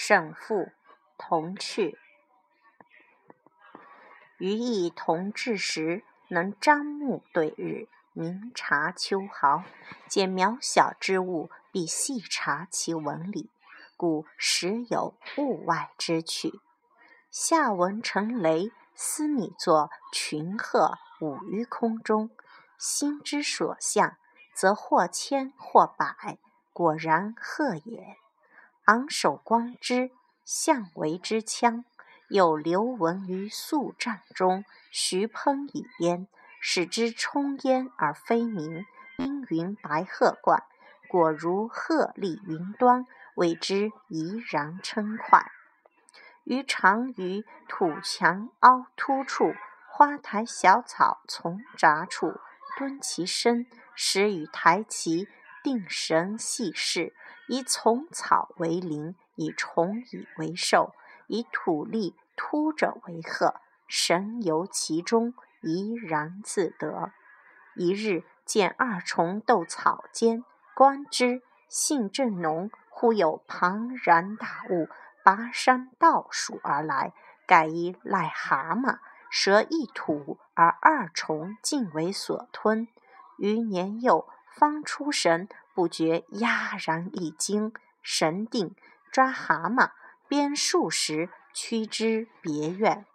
胜负同趣。余亦同志时，能张目对日，明察秋毫，见渺小之物，必细察其纹理，故时有物外之趣。下文成雷，思拟作群鹤舞于空中，心之所向，则或千或百，果然鹤也。昂首观之，象为之枪。有刘文于宿帐中，徐烹以焉，使之冲焉而飞鸣。阴云白鹤冠，果如鹤立云端，谓之怡然称快。余常于土墙凹凸处，花台小草丛杂处，蹲其身，始与台棋，定神细视，以丛草为邻，以虫蚁为兽。以土立突者为壑，神游其中，怡然自得。一日见二虫斗草间，观之，性正浓。忽有庞然大物拔山倒数而来，盖一癞蛤蟆，蛇一吐，而二虫尽为所吞。余年幼，方出神，不觉讶然一惊，神定，抓蛤蟆。鞭数十，驱之别院。